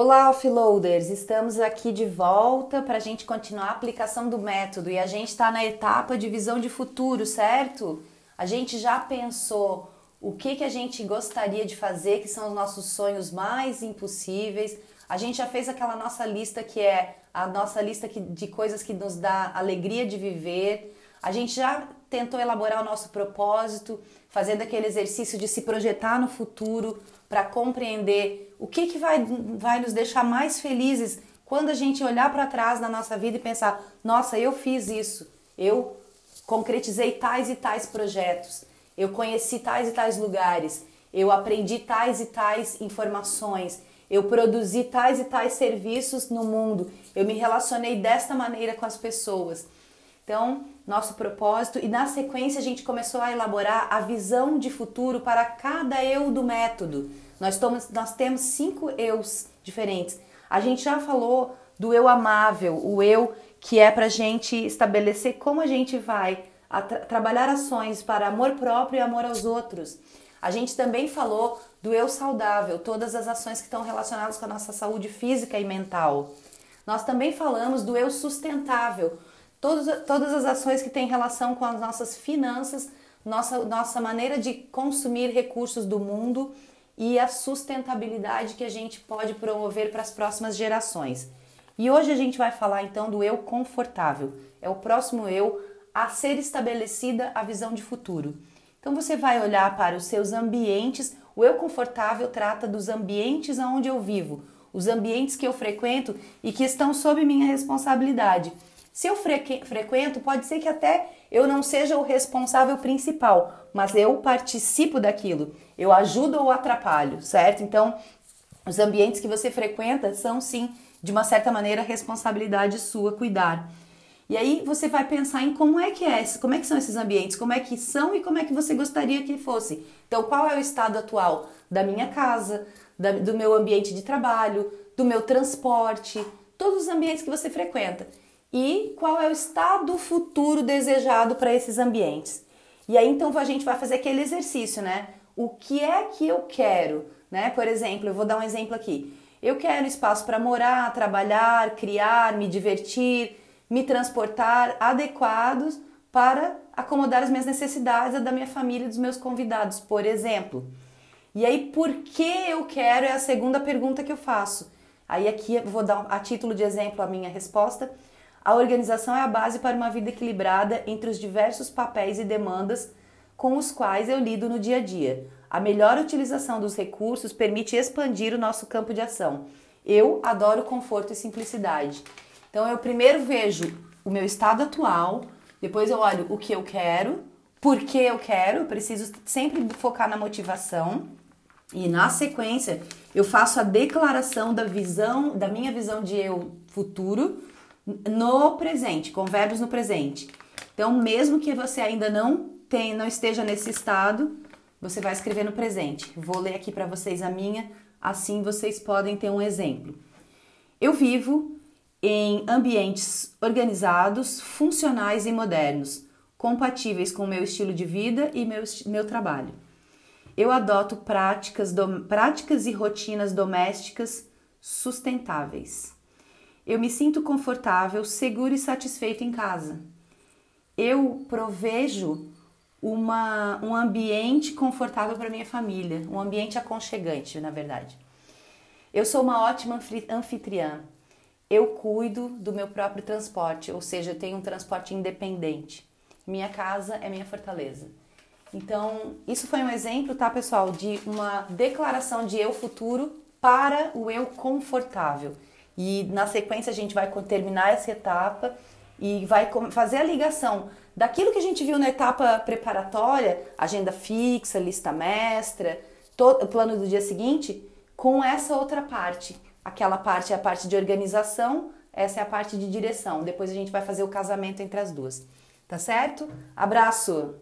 Olá, offloaders! Estamos aqui de volta para a gente continuar a aplicação do método e a gente está na etapa de visão de futuro, certo? A gente já pensou o que, que a gente gostaria de fazer, que são os nossos sonhos mais impossíveis. A gente já fez aquela nossa lista que é a nossa lista de coisas que nos dá alegria de viver. A gente já tentou elaborar o nosso propósito, fazendo aquele exercício de se projetar no futuro para compreender o que, que vai, vai nos deixar mais felizes quando a gente olhar para trás na nossa vida e pensar: nossa, eu fiz isso, eu concretizei tais e tais projetos, eu conheci tais e tais lugares, eu aprendi tais e tais informações, eu produzi tais e tais serviços no mundo, eu me relacionei desta maneira com as pessoas. Então, nosso propósito e na sequência a gente começou a elaborar a visão de futuro para cada eu do método. Nós, tomamos, nós temos cinco eus diferentes. A gente já falou do eu amável, o eu que é para a gente estabelecer como a gente vai tra trabalhar ações para amor próprio e amor aos outros. A gente também falou do eu saudável, todas as ações que estão relacionadas com a nossa saúde física e mental. Nós também falamos do eu sustentável, todas, todas as ações que têm relação com as nossas finanças, nossa, nossa maneira de consumir recursos do mundo e a sustentabilidade que a gente pode promover para as próximas gerações. E hoje a gente vai falar então do eu confortável. É o próximo eu a ser estabelecida a visão de futuro. Então você vai olhar para os seus ambientes. O eu confortável trata dos ambientes aonde eu vivo, os ambientes que eu frequento e que estão sob minha responsabilidade. Se eu frequento, pode ser que até eu não seja o responsável principal, mas eu participo daquilo, eu ajudo ou atrapalho, certo? Então, os ambientes que você frequenta são sim, de uma certa maneira, responsabilidade sua cuidar. E aí você vai pensar em como é que é, como é que são esses ambientes, como é que são e como é que você gostaria que fosse. Então, qual é o estado atual da minha casa, da, do meu ambiente de trabalho, do meu transporte, todos os ambientes que você frequenta e qual é o estado futuro desejado para esses ambientes. E aí então a gente vai fazer aquele exercício, né? O que é que eu quero, né? Por exemplo, eu vou dar um exemplo aqui. Eu quero espaço para morar, trabalhar, criar, me divertir, me transportar adequados para acomodar as minhas necessidades, a da minha família e dos meus convidados, por exemplo. E aí, por que eu quero é a segunda pergunta que eu faço. Aí aqui eu vou dar a título de exemplo a minha resposta. A organização é a base para uma vida equilibrada entre os diversos papéis e demandas com os quais eu lido no dia a dia. A melhor utilização dos recursos permite expandir o nosso campo de ação. Eu adoro conforto e simplicidade. Então eu primeiro vejo o meu estado atual, depois eu olho o que eu quero, por que eu quero, eu preciso sempre focar na motivação. E na sequência, eu faço a declaração da visão, da minha visão de eu futuro, no presente, com verbos no presente. Então, mesmo que você ainda não tenha, não esteja nesse estado, você vai escrever no presente. Vou ler aqui para vocês a minha, assim vocês podem ter um exemplo. Eu vivo em ambientes organizados, funcionais e modernos, compatíveis com o meu estilo de vida e meu, meu trabalho. Eu adoto práticas, do, práticas e rotinas domésticas sustentáveis. Eu me sinto confortável, seguro e satisfeito em casa. Eu provejo uma, um ambiente confortável para minha família, um ambiente aconchegante, na verdade. Eu sou uma ótima anfitriã. Eu cuido do meu próprio transporte, ou seja, eu tenho um transporte independente. Minha casa é minha fortaleza. Então, isso foi um exemplo, tá, pessoal, de uma declaração de eu futuro para o eu confortável. E na sequência a gente vai terminar essa etapa e vai fazer a ligação daquilo que a gente viu na etapa preparatória, agenda fixa, lista mestra, todo, plano do dia seguinte, com essa outra parte. Aquela parte é a parte de organização, essa é a parte de direção. Depois a gente vai fazer o casamento entre as duas. Tá certo? Abraço!